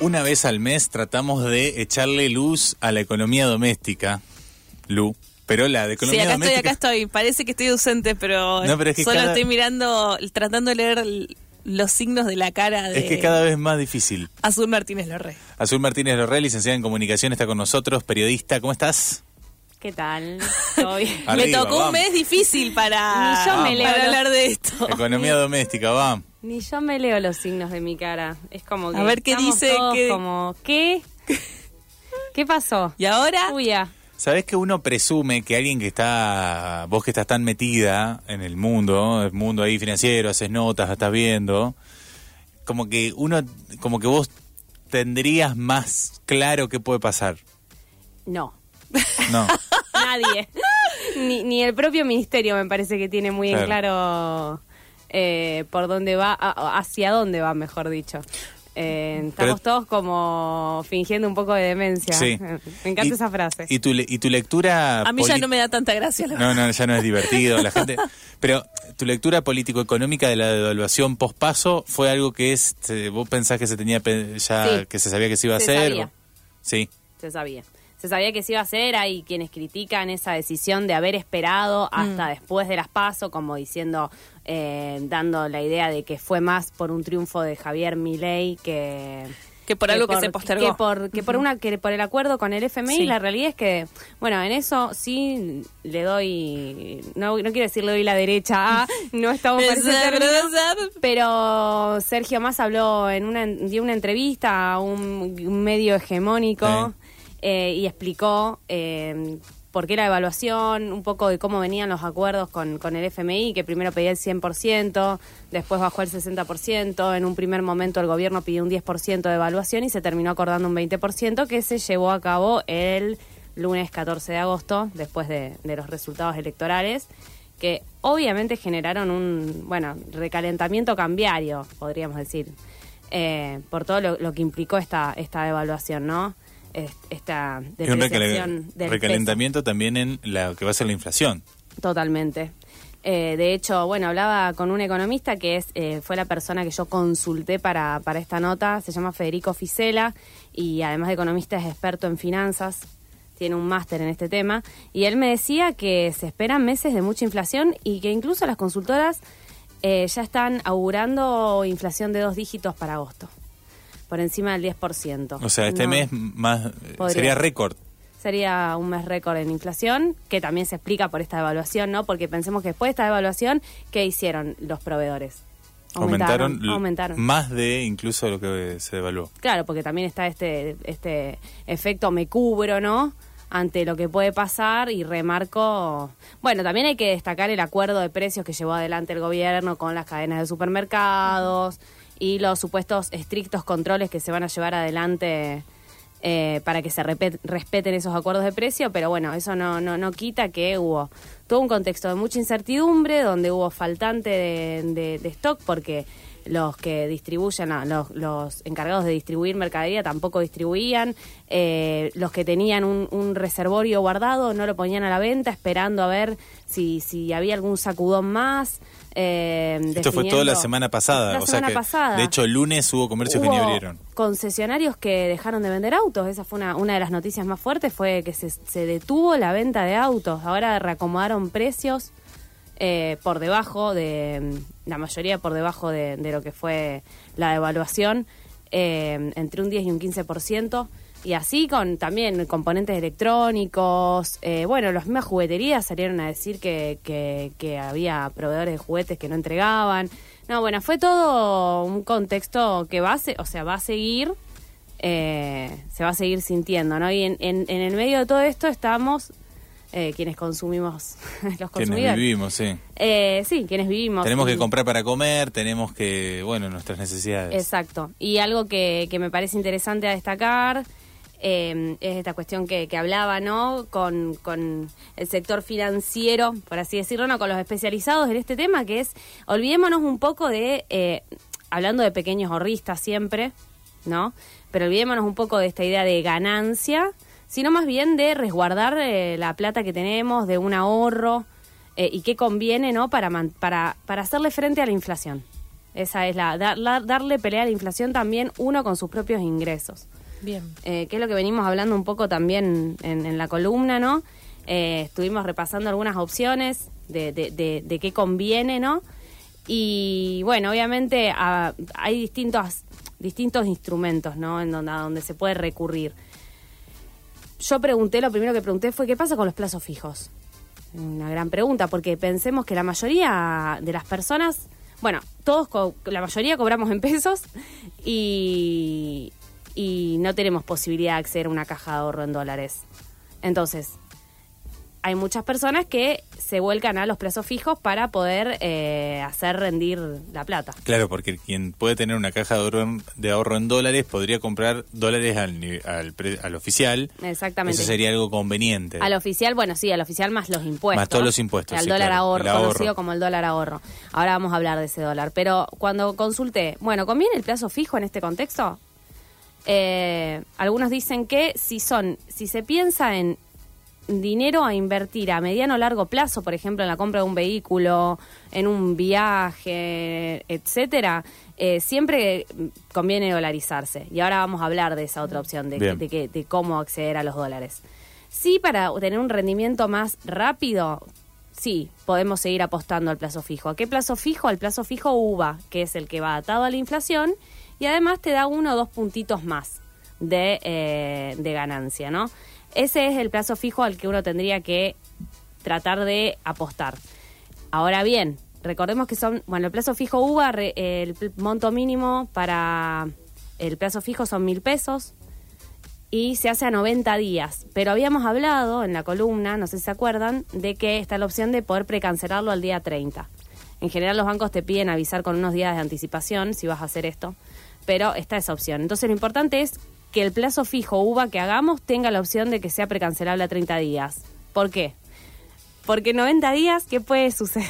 Una vez al mes tratamos de echarle luz a la economía doméstica, Lu, pero la de Sí, economía acá estoy, acá estoy. Parece que estoy ausente, pero, No, pero es que solo cada- estoy mirando, tratando de leer los signos de la cara de Es que cada vez es más difícil. Azul Martínez Lorre. Azul Martínez Lorrel, licenciada en comunicación, está con nosotros, periodista. ¿Cómo estás? ¿Qué tal? Arriba, Me tocó vamos. un mes difícil para, yo me para hablar de esto. Economía doméstica, va. Ni yo me leo los signos de mi cara. Es como que A ver qué dice, todos qué- como ¿qué? ¿Qué pasó? Y ahora, Uy, ya. ¿Sabés que uno presume que alguien que está, vos que estás tan metida en el mundo, el mundo ahí financiero, haces notas, estás viendo, como que uno, como que vos tendrías más claro qué puede pasar. No. No. Nadie. ni, ni el propio ministerio me parece que tiene muy en Claro. Eh, por dónde va, hacia dónde va, mejor dicho. Eh, estamos Pero- todos como fingiendo un poco de demencia. Sí. Me encanta Y- esa frase. Y tu, y tu lectura... a mí ya no me da tanta gracia. la No, no, ya no es divertido la gente. Pero tu lectura político-económica de la devaluación post-paso fue algo que es, vos pensás que se tenía ya, Sí. que se sabía que se iba a Se hacer. sabía. o- Sí. Se sabía. Se sabía que se iba a hacer. Hay quienes critican esa decisión de haber esperado hasta después de las PASO, como diciendo, eh, dando la idea de que fue más por un triunfo de Javier Milei que Que por algo que se postergó. Que por, que por una que por el acuerdo con el FMI. Sí. La realidad es que, bueno, en eso sí le doy, no, no quiero decir le doy la derecha a, no estamos para ese término. Pero Sergio Más habló en una dio una entrevista a un, un medio hegemónico eh, y explicó eh, por qué la evaluación, un poco de cómo venían los acuerdos con, con el FMI, que primero pedía el 100%, después bajó el 60%, en un primer momento el gobierno pidió un 10% de evaluación y se terminó acordando un 20% que se llevó a cabo el lunes 14 de agosto, después de, los resultados electorales que obviamente generaron un, bueno, recalentamiento cambiario, podríamos decir, eh, por todo lo, lo que implicó esta, esta evaluación, ¿no? Es- Esta depreciación del recalentamiento también en la que va a ser la inflación. Totalmente. Eh, de hecho, bueno, hablaba con un economista que es eh, fue la persona que yo consulté para, para esta nota, se llama Federico Fisela y además de economista es experto en finanzas, tiene un máster en este tema, y él me decía que se esperan meses de mucha inflación y que incluso las consultoras eh, ya están augurando inflación de dos dígitos para agosto, por encima del 10%. O sea, este No. mes más eh, Podría. sería récord. Sería un mes récord en inflación, que también se explica por esta evaluación, ¿no? Porque pensemos que después de esta evaluación, ¿qué hicieron los proveedores? Aumentaron, aumentaron. más de incluso lo que se devaluó. Claro, porque también está este, este efecto me cubro, ¿no? Ante lo que puede pasar y remarco. Bueno, también hay que destacar el acuerdo de precios que llevó adelante el gobierno con las cadenas de supermercados y los supuestos estrictos controles que se van a llevar adelante eh, para que se respeten esos acuerdos de precio, pero bueno, eso no, no, no quita que hubo todo un contexto de mucha incertidumbre, donde hubo faltante de, de- de stock, porque los que distribuyen, los, los encargados de distribuir mercadería tampoco distribuían, eh, los que tenían un, un reservorio guardado no lo ponían a la venta, esperando a ver si, si había algún sacudón más. eh, Esto fue toda la semana pasada. La o sea semana que, pasada. De hecho, el lunes hubo comercios que ni abrieron. concesionarios que dejaron de vender autos. Esa fue una, una de las noticias más fuertes, fue que se, se detuvo la venta de autos. Ahora reacomodaron precios eh, por debajo de, la mayoría por debajo de, lo que fue la devaluación, eh, entre un 10 y un 15%. Y así con también componentes electrónicos. eh, bueno, las mismas jugueterías salieron a decir que, que, había proveedores de juguetes que no entregaban. No, bueno, fue todo un contexto que va a, se- o sea, va a seguir, eh, se va a seguir sintiendo, ¿no? Y en, en el medio de todo esto estamos eh, quienes consumimos, los Quienes consumidores. vivimos, sí. Eh, sí, quienes vivimos. Tenemos que comprar para comer, tenemos que, bueno, nuestras necesidades. Exacto. Y algo que, que me parece interesante a destacar eh, es esta cuestión que, que hablaba, ¿no? Con, con el sector financiero, por así decirlo, ¿no? Con los especializados en este tema, que es, olvidémonos un poco de, eh, hablando de pequeños ahorristas siempre, ¿no? Pero olvidémonos un poco de esta idea de ganancia, sino más bien de resguardar eh, la plata que tenemos, de un ahorro, eh, y qué conviene, ¿no? Para, man- para, para hacerle frente a la inflación. Esa es la, dar- la- darle pelea a la inflación también uno con sus propios ingresos. Bien. Eh, que es lo que venimos hablando un poco también en, en la columna, ¿no? Eh, estuvimos repasando algunas opciones de, de, de- de qué conviene, ¿no? Y bueno, obviamente ah, hay distintos, distintos instrumentos, ¿no? En donde, a donde se puede recurrir. Yo pregunté, lo primero que pregunté fue, ¿qué pasa con los plazos fijos? Una gran pregunta, porque pensemos que la mayoría de las personas, bueno, todos, la mayoría cobramos en pesos y, y no tenemos posibilidad de acceder a una caja de ahorro en dólares. Entonces, hay muchas personas que se vuelcan a los plazos fijos para poder eh, hacer rendir la plata. Claro, porque quien puede tener una caja de ahorro en, de ahorro en dólares podría comprar dólares al, al, al oficial. Exactamente. Eso sería algo conveniente. Al oficial, bueno, sí, al oficial más los impuestos. Más todos los impuestos, Al sí, dólar claro, ahorro, ahorro. conocido como el dólar ahorro. Ahora vamos a hablar de ese dólar. Pero cuando consulté, bueno, ¿conviene el plazo fijo en este contexto? Eh, algunos dicen que si son, si se piensa en dinero a invertir a mediano o largo plazo, por ejemplo, en la compra de un vehículo, en un viaje, etcétera, eh, siempre conviene dolarizarse. Y ahora vamos a hablar de esa otra opción, de, de que- de cómo acceder a los dólares. Sí, para tener un rendimiento más rápido, sí, podemos seguir apostando al plazo fijo. ¿A qué plazo fijo? Al plazo fijo UVA, que es el que va atado a la inflación y además te da uno o dos puntitos más de, eh, de ganancia, ¿no? Ese es el plazo fijo al que uno tendría que tratar de apostar. Ahora bien, recordemos que son, bueno, el plazo fijo re- el monto mínimo para el plazo fijo son mil pesos y se hace a 90 días. Pero habíamos hablado en la columna, no sé si se acuerdan, de que está la opción de poder precancelarlo al día 30. En general los bancos te piden avisar con unos días de anticipación si vas a hacer esto, pero está esa opción. Entonces lo importante es que el plazo fijo UVA que hagamos tenga la opción de que sea precancelable a 30 días. ¿Por qué? Porque en 90 días, ¿qué puede suceder?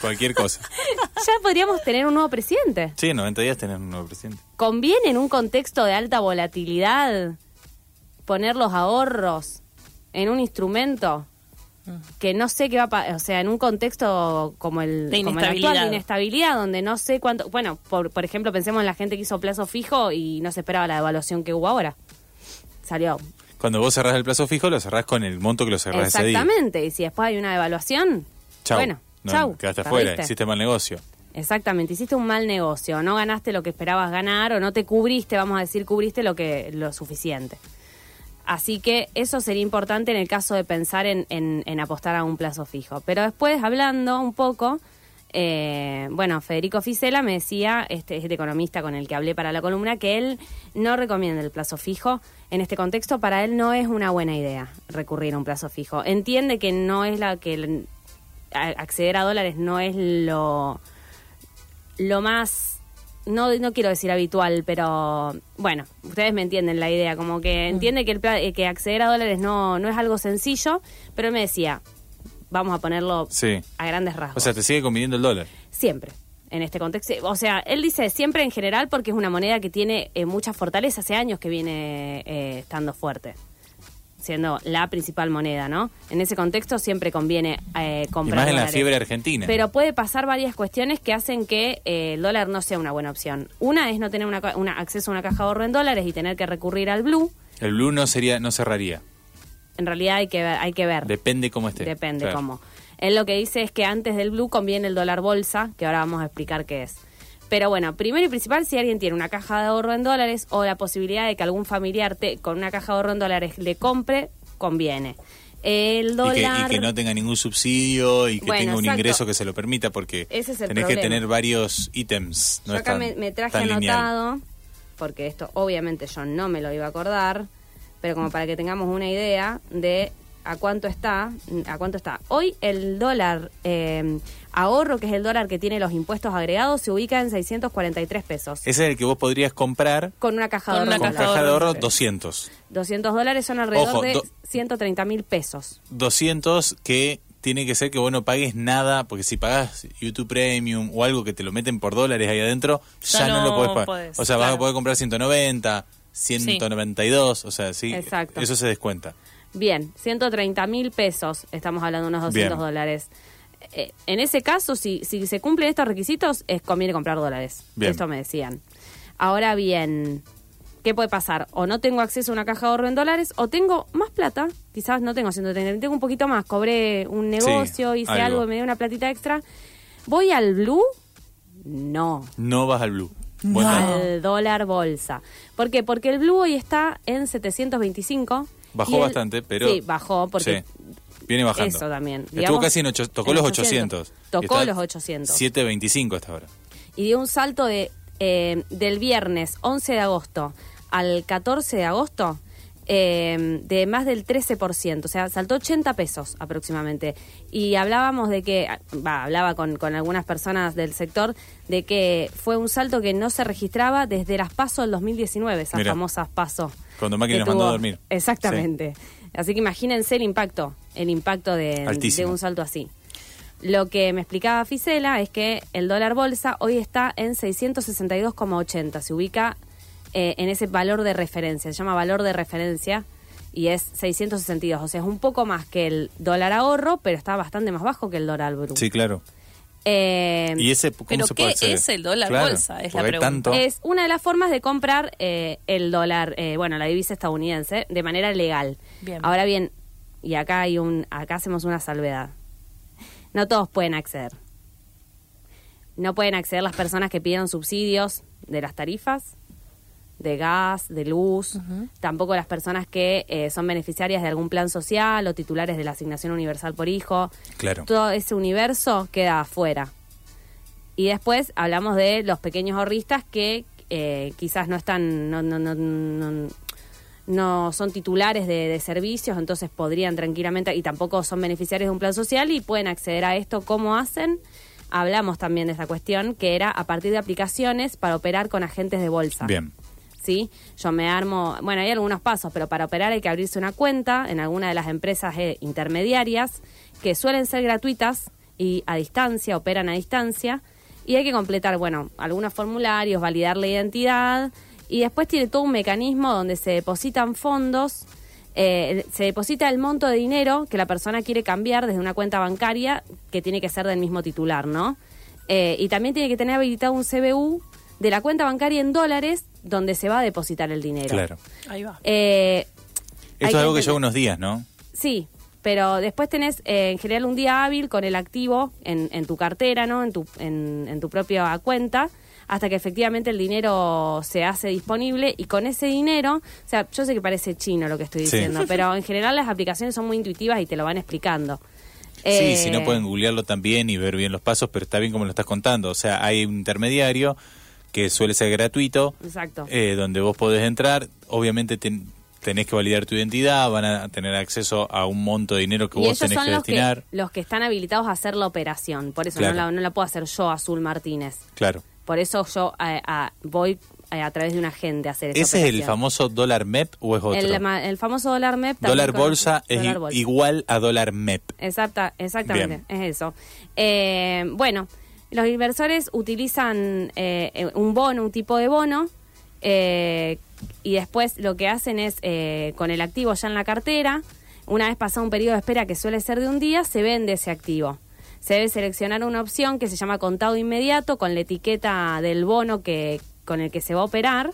Cualquier cosa. ya podríamos tener un nuevo presidente. Sí, en 90 días tener un nuevo presidente. ¿Conviene en un contexto de alta volatilidad poner los ahorros en un instrumento que no sé qué va a pasar? O sea, en un contexto como el, De como el actual, inestabilidad. de inestabilidad, donde no sé cuánto... Bueno, por, por ejemplo, pensemos en la gente que hizo plazo fijo y no se esperaba la devaluación que hubo ahora. Salió. Cuando vos cerrás el plazo fijo, lo cerrás con el monto que lo cerrás ese día. Exactamente. Y si después hay una devaluación, Chau. bueno, No, chau. Quedaste afuera, hiciste mal negocio. Exactamente, hiciste un mal negocio, no ganaste lo que esperabas ganar o no te cubriste, vamos a decir, cubriste lo que lo suficiente. Así que eso sería importante en el caso de pensar en, apostar a un plazo fijo. Pero después, hablando un poco, eh, bueno, Federico Fisela me decía, este, este economista con el que hablé para la columna, que él no recomienda el plazo fijo. En este contexto, para él no es una buena idea recurrir a un plazo fijo. Entiende que no es la que acceder a dólares no es lo lo más no no quiero decir habitual pero bueno ustedes me entienden la idea como que entiende que el eh, que acceder a dólares no no es algo sencillo pero él me decía vamos a ponerlo Sí. a grandes rasgos. O sea, te sigue conviniendo el dólar. siempre en este contexto. O sea él dice siempre en general porque es una moneda que tiene eh, mucha fortaleza. Hace años que viene eh, estando fuerte siendo la principal moneda, ¿no? En ese contexto siempre conviene eh, Y comprar más en la fiebre argentina. Pero puede pasar varias cuestiones que hacen que eh, el dólar no sea una buena opción. Una es no tener una, acceso a una caja de ahorro en dólares y tener que recurrir al blue. El blue no sería, no cerraría. En realidad hay que ver. Hay que ver. Depende cómo esté. Depende Claro. cómo. Él lo que dice es que antes del blue conviene el dólar bolsa, que ahora vamos a explicar qué es. Pero bueno, primero y principal, si alguien tiene una caja de ahorro en dólares o la posibilidad de que algún familiar te, con una caja de ahorro en dólares le compre, conviene. El Y que, dólar... y que no tenga ningún subsidio y que Bueno, tenga un exacto. ingreso que se lo permita porque Ese es el tenés que tener varios ítems. No yo acá tan- me, me traje lineal. anotado, porque esto obviamente yo no me lo iba a acordar, pero como para que tengamos una idea de a cuánto está, a cuánto está. Hoy el dólar eh, ahorro, que es el dólar que tiene los impuestos agregados, se ubica en 643 pesos. Ese es el que vos podrías comprar Con una caja de ahorro. una con completa. caja de ahorro ahorro. 200. 200 dólares son alrededor Ojo, de do- 130 mil pesos. 200 que tiene que ser que vos no pagues nada, porque si pagas YouTube Premium o algo que te lo meten por dólares ahí adentro, ya, Ya no, lo podés pagar. podés, o sea, vas a poder comprar 190, 192, o sea, sí, Exacto. eso se descuenta. Bien, 130 mil pesos, estamos hablando de unos 200 Bien. dólares. eh, en ese caso, si, si se cumplen estos requisitos, es conviene comprar dólares. Bien. Esto me decían. Ahora bien, ¿qué puede pasar? O no tengo acceso a una caja de ahorro en dólares, o tengo más plata, quizás no tengo 130, tengo un poquito más, cobré un negocio, hice algo. algo, me dio una platita extra. ¿Voy al blue? No. No vas al blue. No. Al dólar bolsa. ¿Por qué? Porque el blue hoy está en 725. Bajó el- bastante, pero... Sí, bajó porque Sí. Viene bajando. Eso también. Estuvo Digamos, casi en ocho, tocó en los 800. 800. Tocó los 800. 7.25 hasta ahora. y dio un salto de eh, del viernes 11 de agosto al 14 de agosto eh, de más del 13%, o sea, saltó 80 pesos aproximadamente. Y hablábamos de que, va, hablaba con, con algunas personas del sector, de que fue un salto que no se registraba desde las PASO del 2019, esas famosas PASO. Cuando Macri nos mandó a tuvo. dormir. Exactamente. Así que imagínense el impacto, el impacto de, un salto así. Lo que me explicaba Fisela es que el dólar bolsa hoy está en 662,80. Se ubica eh, en ese valor de referencia. Se llama valor de referencia y es 662. O sea, es un poco más que el dólar ahorro, pero está bastante más bajo que el dólar blue. Sí, claro. Eh, ¿Y ese cómo Pero se puede ¿qué acceder? es el dólar Claro, bolsa? Es la pregunta. tanto- es una de las formas de comprar eh, el dólar, eh, bueno, la divisa estadounidense, de manera legal. Bien. Ahora bien, y acá hay un, acá hacemos una salvedad. No todos pueden acceder. No pueden acceder las personas que pidieron subsidios de las tarifas, de gas, de luz, tampoco las personas que eh, son beneficiarias de algún plan social o titulares de la asignación universal por hijo. Claro. Todo ese universo queda afuera. Y después hablamos de los pequeños ahorristas que eh, quizás no están, no, no, no, no, no son titulares de, de servicios, entonces podrían tranquilamente, y tampoco son beneficiarios de un plan social y pueden acceder a esto. ¿Cómo hacen? Hablamos también de esa cuestión, que era a partir de aplicaciones para operar con agentes de bolsa. Bien. Yo me armo, bueno, hay algunos pasos, pero para operar hay que abrirse una cuenta en alguna de las empresas eh, intermediarias que suelen ser gratuitas y a distancia, operan a distancia, y hay que completar, bueno, algunos formularios, validar la identidad, y después tiene todo un mecanismo donde se depositan fondos, eh, se deposita el monto de dinero que la persona quiere cambiar desde una cuenta bancaria que tiene que ser del mismo titular, ¿no? Eh, y también tiene que tener habilitado un CBU de la cuenta bancaria en dólares donde se va a depositar el dinero. Claro. Ahí va. Eh, hay Esto es algo que lleva unos días, ¿no? Sí, pero después tenés eh, en general un día hábil con el activo en, en tu cartera, ¿no? En tu, en, en tu propia cuenta, hasta que efectivamente el dinero se hace disponible y con ese dinero, o sea, yo sé que parece chino lo que estoy Sí. diciendo, pero en general las aplicaciones son muy intuitivas y te lo van explicando. Sí, Eh, si no pueden googlearlo también y ver bien los pasos, pero está bien como lo estás contando. O sea, hay un intermediario que suele ser gratuito, Exacto. eh, donde vos podés entrar. Obviamente ten- tenés que validar tu identidad, van a tener acceso a un monto de dinero que y vos tenés que los que, destinar. los que están habilitados a hacer la operación, por eso Claro. no, la, no la puedo hacer yo, Azul Martínez. Claro. Por eso yo eh, a- voy eh, a través de un agente a hacer esa ¿Ese es el famoso dólar MEP o es otro? El, famoso dólar MEP. también dólar bolsa es dólar i- bolsa. igual a dólar MEP. Exacta, exactamente, Bien. es eso. Eh, bueno, los inversores utilizan eh, eh, un bono, un tipo de bono, eh, y después lo que hacen es, eh, con el activo ya en la cartera, una vez pasado un periodo de espera que suele ser de un día, se vende ese activo. Se debe seleccionar una opción que se llama contado inmediato con la etiqueta del bono que, con el que se va a operar.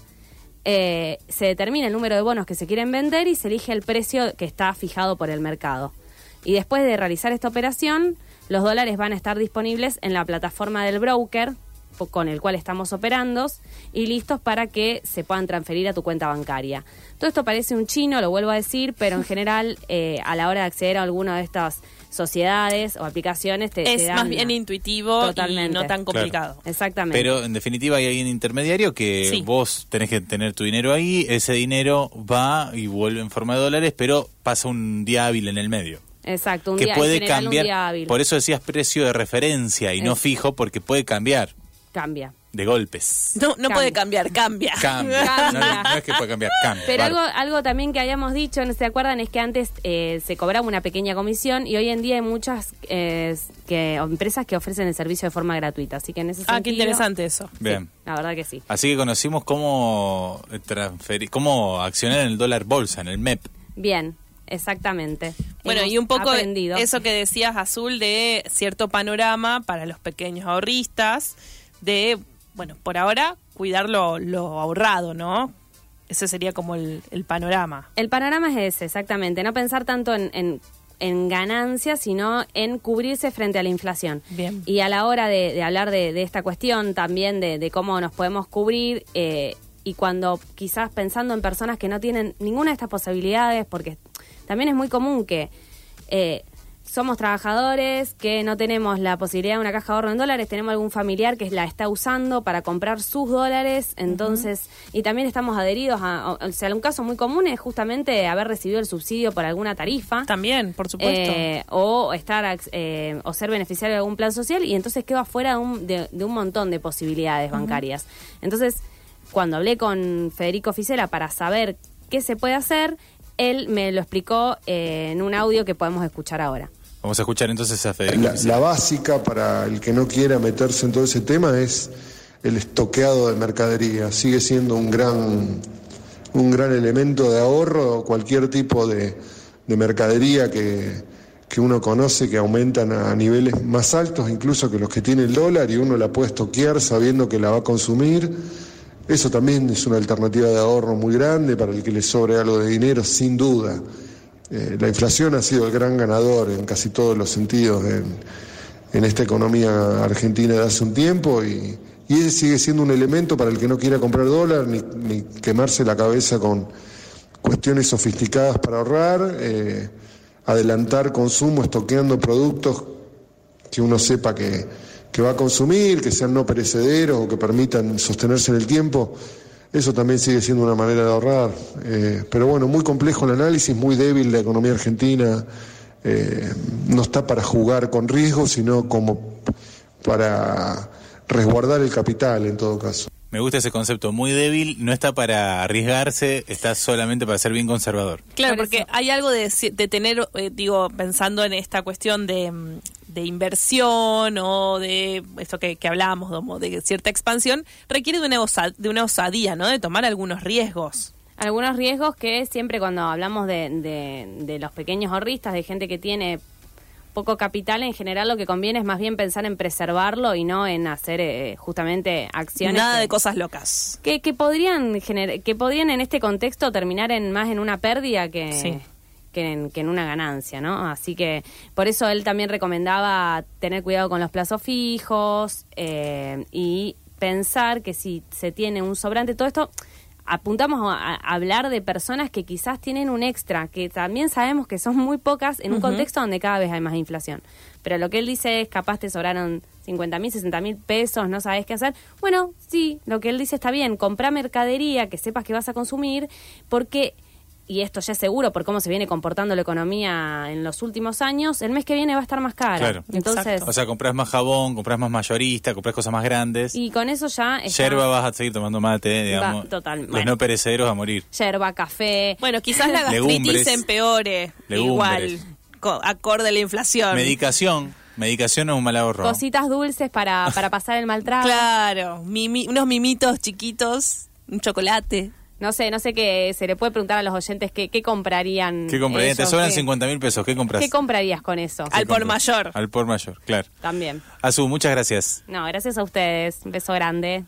Eh, se determina el número de bonos que se quieren vender y se elige el precio que está fijado por el mercado. Y después de realizar esta operación, los dólares van a estar disponibles en la plataforma del broker con el cual estamos operando y listos para que se puedan transferir a tu cuenta bancaria. Todo esto parece un chino, lo vuelvo a decir, pero en general eh, a la hora de acceder a alguna de estas sociedades o aplicaciones te, te Es dan más bien intuitivo Totalmente. y no tan complicado. Exactamente. Pero en definitiva hay alguien intermediario que Sí. vos tenés que tener tu dinero ahí, ese dinero va y vuelve en forma de dólares, pero pasa un día hábil en el medio. Exacto, un que día, puede general, un día cambiar. hábil. Por eso decías precio de referencia y no fijo, porque puede cambiar Cambia. de golpes. No, no Cambia. puede cambiar, cambia. Cambia. Cambia. No, no es que puede cambiar, cambia. Pero algo, algo también que habíamos dicho, no se acuerdan, es que antes eh, se cobraba una pequeña comisión y hoy en día hay muchas eh, que, empresas que ofrecen el servicio de forma gratuita. Así que en ese Ah, qué interesante eso. sí, Bien. la verdad que sí. Así que conocimos cómo transferir, cómo accionar en el dólar bolsa, en el MEP. Bien. Exactamente. Bueno, Hemos y un poco aprendido. eso que decías, Azul, de cierto panorama para los pequeños ahorristas, de, bueno, por ahora, cuidar lo, lo ahorrado, ¿no? Ese sería como el, el panorama. El panorama es ese, exactamente. No pensar tanto en, en, en ganancias, sino en cubrirse frente a la inflación. Bien. Y a la hora de, de hablar de, de esta cuestión también, de, de cómo nos podemos cubrir, eh, y cuando quizás pensando en personas que no tienen ninguna de estas posibilidades, porque también es muy común que eh, somos trabajadores, que no tenemos la posibilidad de una caja de ahorro en dólares, tenemos algún familiar que la está usando para comprar sus dólares, entonces, y también estamos adheridos a, o sea, un caso muy común es justamente haber recibido el subsidio por alguna tarifa. También, por supuesto. Eh, o estar eh, o ser beneficiario de algún plan social y entonces quedo afuera de un, de, de un montón de posibilidades bancarias. Entonces, cuando hablé con Federico Ficela para saber qué se puede hacer, él me lo explicó eh, en un audio que podemos escuchar ahora. Vamos a escuchar entonces a Federico. La, la básica para el que no quiera meterse en todo ese tema es el estoqueado de mercadería. Sigue siendo un gran, un gran elemento de ahorro, cualquier tipo de, de mercadería que, que uno conoce que aumentan a niveles más altos, incluso que los que tiene el dólar, y uno la puede estoquear sabiendo que la va a consumir. Eso también es una alternativa de ahorro muy grande para el que le sobre algo de dinero, sin duda. Eh, la inflación ha sido el gran ganador en casi todos los sentidos en, esta economía argentina de hace un tiempo y, ese sigue siendo un elemento para el que no quiera comprar dólar ni, ni quemarse la cabeza con cuestiones sofisticadas para ahorrar, eh, adelantar consumo estoqueando productos que uno sepa que, que va a consumir, que sean no perecederos o que permitan sostenerse en el tiempo. Eso también sigue siendo una manera de ahorrar. Eh, pero bueno, muy complejo el análisis, muy débil la economía argentina. Eh, no está para jugar con riesgo, sino como para resguardar el capital en todo caso. Me gusta ese concepto, muy débil, no está para arriesgarse, está solamente para ser bien conservador. Claro, porque hay algo de, de tener, eh, digo, pensando en esta cuestión de, de inversión o de esto que, que hablábamos, como de cierta expansión, requiere de una, de una osadía, ¿no? De tomar algunos riesgos. Algunos riesgos que siempre cuando hablamos de, de, de los pequeños ahorristas, de gente que tiene poco capital, en general lo que conviene es más bien pensar en preservarlo y no en hacer eh, justamente acciones. Nada que, de cosas locas. Que, que podrían que podrían en este contexto terminar en más en una pérdida que, Sí. Que, en, que en una ganancia, ¿no? Así que por eso él también recomendaba tener cuidado con los plazos fijos eh, y pensar que si se tiene un sobrante, todo esto apuntamos a, hablar de personas que quizás tienen un extra, que también sabemos que son muy pocas en un contexto donde cada vez hay más inflación. Pero lo que él dice es, capaz te sobraron 50 mil, 60 mil pesos, no sabes qué hacer. Bueno, sí, lo que él dice está bien, compra mercadería que sepas que vas a consumir, porque, y esto ya es seguro por cómo se viene comportando la economía en los últimos años, el mes que viene va a estar más cara. Claro. Entonces, Exacto. O sea, compras más jabón, compras más mayorista, compras cosas más grandes. y con eso ya está Yerba vas a seguir tomando mate, digamos. total, Los bueno. no perecederos a morir. yerba, café. Bueno, quizás la gastritis empeore Legumbres. igual, co- acorde a la inflación. Medicación. Medicación es un mal ahorro. Cositas dulces para, para pasar el mal trago. Claro, mimi- unos mimitos chiquitos, un chocolate. No sé, no sé qué se le puede preguntar a los oyentes qué, qué comprarían. ¿Qué comprarías? Te ellos, sobran qué- 50 mil pesos. ¿Qué compras? ¿Qué comprarías con eso? Al ¿Qué por mayor. Al por mayor, claro. También. Azu, muchas gracias. No, gracias a ustedes. Un beso grande.